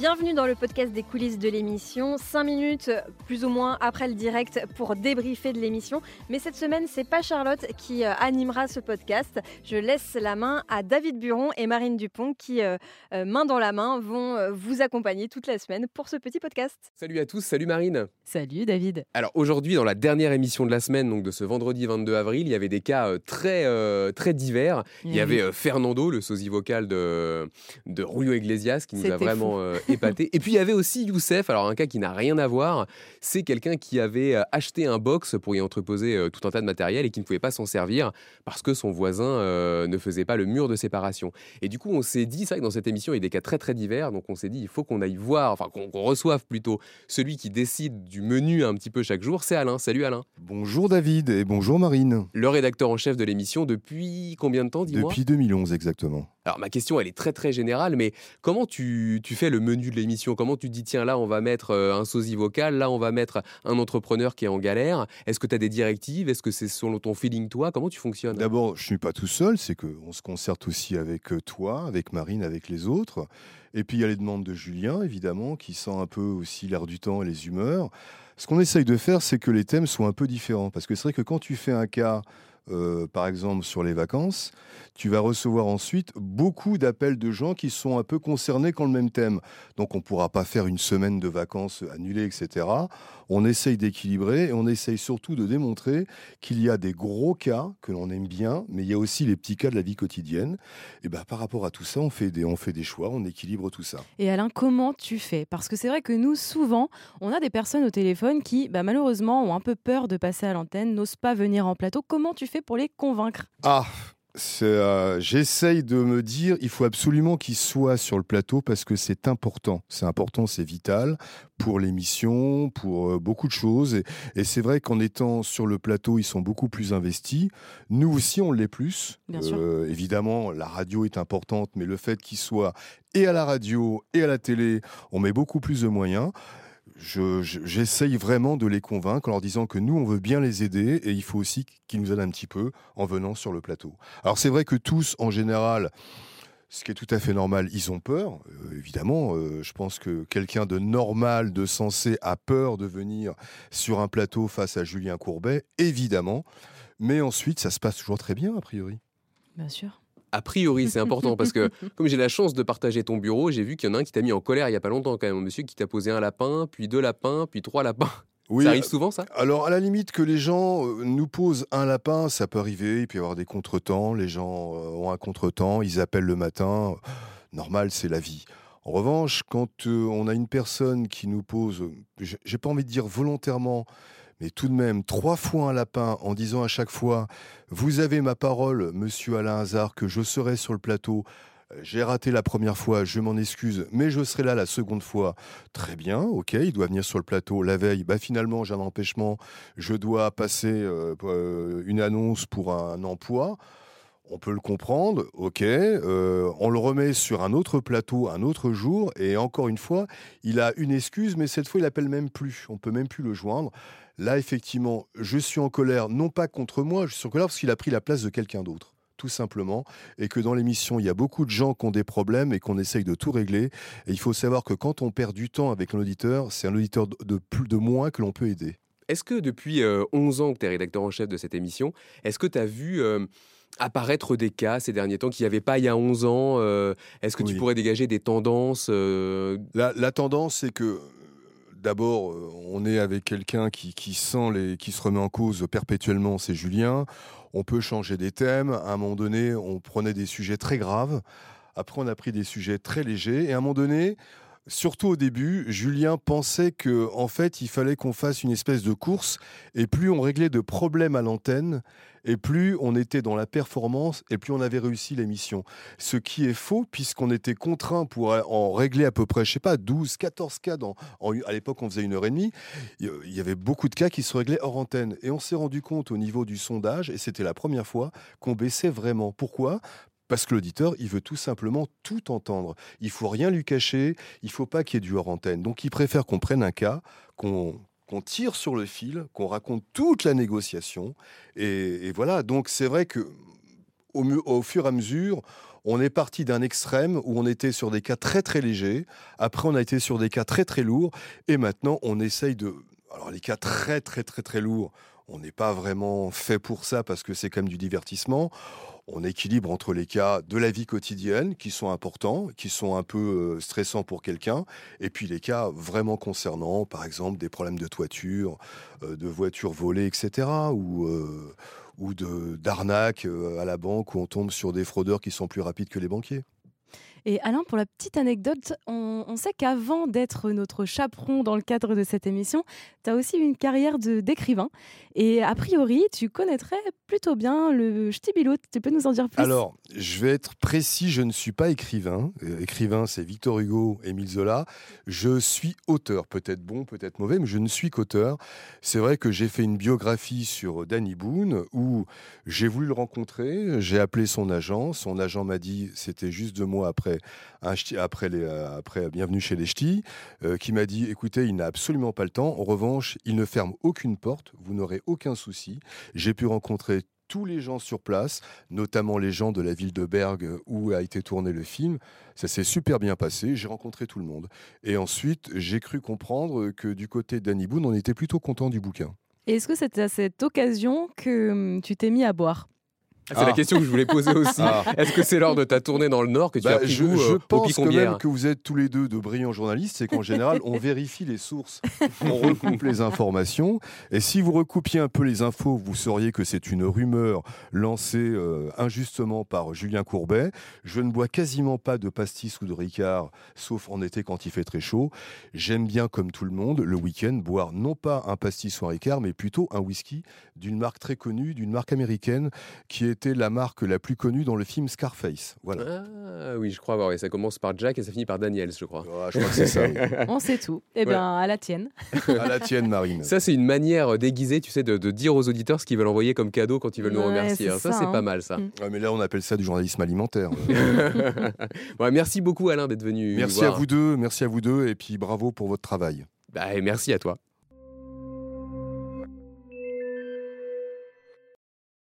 Bienvenue dans le podcast des coulisses de l'émission. 5 minutes plus ou moins après le direct pour débriefer de l'émission. Mais cette semaine, c'est pas Charlotte qui euh, animera ce podcast. Je laisse la main à David Buron et Marine Dupont qui, euh, euh, main dans la main, vont vous accompagner toute la semaine pour ce petit podcast. Salut à tous, salut Marine. Salut David. Alors aujourd'hui, dans la dernière émission de la semaine, donc de ce vendredi 22 avril, il y avait des cas très, très divers. Il y avait Fernando, le sosie vocal de, de Julio Iglesias, qui nous a vraiment épaté. Et puis il y avait aussi Youssef, alors un cas qui n'a rien à voir. C'est quelqu'un qui avait euh, acheté un box pour y entreposer euh, tout un tas de matériel et qui ne pouvait pas s'en servir parce que son voisin euh, ne faisait pas le mur de séparation. Et du coup, on s'est dit, c'est vrai que dans cette émission, il y a des cas très très divers, donc on s'est dit, il faut qu'on aille voir, enfin qu'on reçoive plutôt celui qui décide du menu un petit peu chaque jour, c'est Alain. Salut Alain. Bonjour David et bonjour Marine. Le rédacteur en chef de l'émission depuis combien de temps, dis-moi? Depuis 2011 exactement. Alors ma question, elle est très très générale, mais comment tu, fais le menu de l'émission? Comment tu dis, tiens, là, on va mettre euh, un sosie vocal, là, on va mettre un entrepreneur qui est en galère Est-ce que tu as des directives? Est-ce que c'est selon ton feeling, toi? Comment tu fonctionnes? D'abord, je ne suis pas tout seul, c'est qu'on se concerte aussi avec euh, toi, avec Marine, avec les autres. Et puis il y a les demandes de Julien, évidemment, qui sent un peu aussi l'air du temps et les humeurs. Ce qu'on essaye de faire, c'est que les thèmes soient un peu différents. Parce que c'est vrai que quand tu fais un cas euh, par exemple sur les vacances, tu vas recevoir ensuite beaucoup d'appels de gens qui sont un peu concernés quand le même thème. Donc on ne pourra pas faire une semaine de vacances annulée, etc. On essaye d'équilibrer et on essaye surtout de démontrer qu'il y a des gros cas que l'on aime bien, mais il y a aussi les petits cas de la vie quotidienne. Et ben, par rapport à tout ça, on fait, des, on fait des choix, on équilibre tout ça. Et Alain, comment tu fais? Parce que c'est vrai que nous, souvent, on a des personnes au téléphone qui, bah, malheureusement, ont un peu peur de passer à l'antenne, n'osent pas venir en plateau. Comment tu fais pour les convaincre Ah euh, J'essaye de me dire, il faut absolument qu'ils soient sur le plateau parce que c'est important. C'est important, c'est vital pour l'émission, pour euh, beaucoup de choses. Et, c'est vrai qu'en étant sur le plateau, ils sont beaucoup plus investis. Nous aussi, on l'est plus. Euh, évidemment, la radio est importante, mais le fait qu'ils soient et à la radio et à la télé, on met beaucoup plus de moyens j'essaye vraiment de les convaincre en leur disant que nous, on veut bien les aider et il faut aussi qu'ils nous aident un petit peu en venant sur le plateau. Alors c'est vrai que tous, en général, ce qui est tout à fait normal, ils ont peur. Euh, évidemment, euh, je pense que quelqu'un de normal, de sensé, a peur de venir sur un plateau face à Julien Courbet, évidemment. Mais ensuite, ça se passe toujours très bien, a priori. Bien sûr a priori, c'est important parce que comme j'ai la chance de partager ton bureau, j'ai vu qu'il y en a un qui t'a mis en colère il y a pas longtemps quand même, un monsieur qui t'a posé un lapin, puis deux lapins, puis trois lapins. Oui, ça arrive souvent, ça? Alors, à la limite, que les gens euh, nous posent un lapin, ça peut arriver. Il peut y avoir des contretemps. Les gens euh, ont un contretemps, ils appellent le matin. Normal, c'est la vie. En revanche, quand euh, on a une personne qui nous pose, j'ai pas envie de dire volontairement, mais tout de même trois fois un lapin en disant à chaque fois Vous avez ma parole, monsieur Alain Hazard, que je serai sur le plateau. J'ai raté la première fois, je m'en excuse, mais je serai là la seconde fois. Très bien, ok, il doit venir sur le plateau la veille. Bah finalement, j'ai un empêchement, je dois passer euh, euh, une annonce pour un emploi on peut le comprendre, ok, euh, on le remet sur un autre plateau un autre jour, et encore une fois, il a une excuse, mais cette fois, il appelle même plus, on peut même plus le joindre. Là, effectivement, je suis en colère, non pas contre moi, je suis en colère parce qu'il a pris la place de quelqu'un d'autre tout simplement, et que dans l'émission, il y a beaucoup de gens qui ont des problèmes et qu'on essaye de tout régler. Et il faut savoir que quand on perd du temps avec un auditeur, c'est un auditeur de plus de moins que l'on peut aider. Est-ce que depuis 11 euh, ans que tu es rédacteur en chef de cette émission, est-ce que tu as vu euh, apparaître des cas ces derniers temps qu'il n'y avait pas il y a 11 ans euh, Est-ce que tu pourrais dégager des tendances la, la, tendance, c'est que d'abord, euh, on est avec quelqu'un qui, sent les, qui se remet en cause perpétuellement, c'est Julien. On peut changer des thèmes. À un moment donné, on prenait des sujets très graves. Après, on a pris des sujets très légers. Et à un moment donné, surtout au début, Julien pensait que en fait, il fallait qu'on fasse une espèce de course et plus on réglait de problèmes à l'antenne et plus on était dans la performance et plus on avait réussi l'émission. Ce qui est faux puisqu'on était contraint pour en régler à peu près, je sais pas, 12, 14 cas à l'époque on faisait une heure et demie, il y avait beaucoup de cas qui se réglaient hors antenne et on s'est rendu compte au niveau du sondage et c'était la première fois qu'on baissait vraiment. Pourquoi? Parce que l'auditeur, il veut tout simplement tout entendre. Il faut rien lui cacher, il faut pas qu'il y ait du hors antenne. Donc il préfère qu'on prenne un cas, qu'on tire sur le fil, qu'on raconte toute la négociation. Et, voilà, donc c'est vrai que au, au, fur et à mesure, on est parti d'un extrême où on était sur des cas très très légers, après on a été sur des cas très très lourds, et maintenant on essaye de... Alors les cas très très très très lourds, on n'est pas vraiment fait pour ça parce que c'est quand même du divertissement. On équilibre entre les cas de la vie quotidienne qui sont importants, qui sont un peu euh, stressants pour quelqu'un, et puis les cas vraiment concernant, par exemple, des problèmes de toiture, euh, de voitures volées, etc. ou euh, ou d'arnaque à la banque où on tombe sur des fraudeurs qui sont plus rapides que les banquiers. Et Alain, pour la petite anecdote, on, sait qu'avant d'être notre chaperon dans le cadre de cette émission, tu as aussi une carrière d'écrivain. Et a priori, tu connaîtrais plutôt bien le Ch'tibilot. Tu peux nous en dire plus? Alors, je vais être précis, je ne suis pas écrivain. Euh, écrivain, c'est Victor Hugo, Émile Zola. Je suis auteur, peut-être bon, peut-être mauvais, mais je ne suis qu'auteur. C'est vrai que j'ai fait une biographie sur Danny Boone où j'ai voulu le rencontrer, j'ai appelé son agent. Son agent m'a dit, c'était juste deux mois après après, les, euh, après Bienvenue chez les Ch'tis, euh, qui m'a dit écoutez, il n'a absolument pas le temps. En revanche, il ne ferme aucune porte, vous n'aurez aucun souci. J'ai pu rencontrer tous les gens sur place, notamment les gens de la ville de Bergue où a été tourné le film. Ça s'est super bien passé, j'ai rencontré tout le monde. Et ensuite, j'ai cru comprendre que du côté d'Annie Boone, on était plutôt content du bouquin. Est-ce que c'est à cette occasion que hum, tu t'es mis à boire? Ah, c'est la ah. question que je voulais poser aussi. Ah. Est-ce que c'est lors de ta tournée dans le Nord que tu as pris je, je pense quand même que vous êtes tous les deux de brillants journalistes, c'est qu'en général, on vérifie les sources, on recoupe les informations. Et si vous recoupiez un peu les infos, vous sauriez que c'est une rumeur lancée euh, injustement par Julien Courbet. Je ne bois quasiment pas de pastis ou de ricard, sauf en été quand il fait très chaud. J'aime bien, comme tout le monde, le week-end, boire non pas un pastis ou un ricard, mais plutôt un whisky d'une marque très connue, d'une marque américaine qui est la marque la plus connue dans le film Scarface. Voilà. Ah, oui, je crois. Ouais, ça commence par Jack et ça finit par Daniels, je crois. je crois que c'est ça. On sait tout. Eh bien, à la tienne. à la tienne, Marine. Ça, c'est une manière déguisée, tu sais, de, dire aux auditeurs ce qu'ils veulent envoyer comme cadeau quand ils veulent nous remercier. Ça, c'est pas hein. mal, ça. Mm. mais là, on appelle ça du journalisme alimentaire. merci beaucoup, Alain, d'être venu. Merci à vous deux. Merci à vous deux. Et puis, bravo pour votre travail. Bah, merci à toi.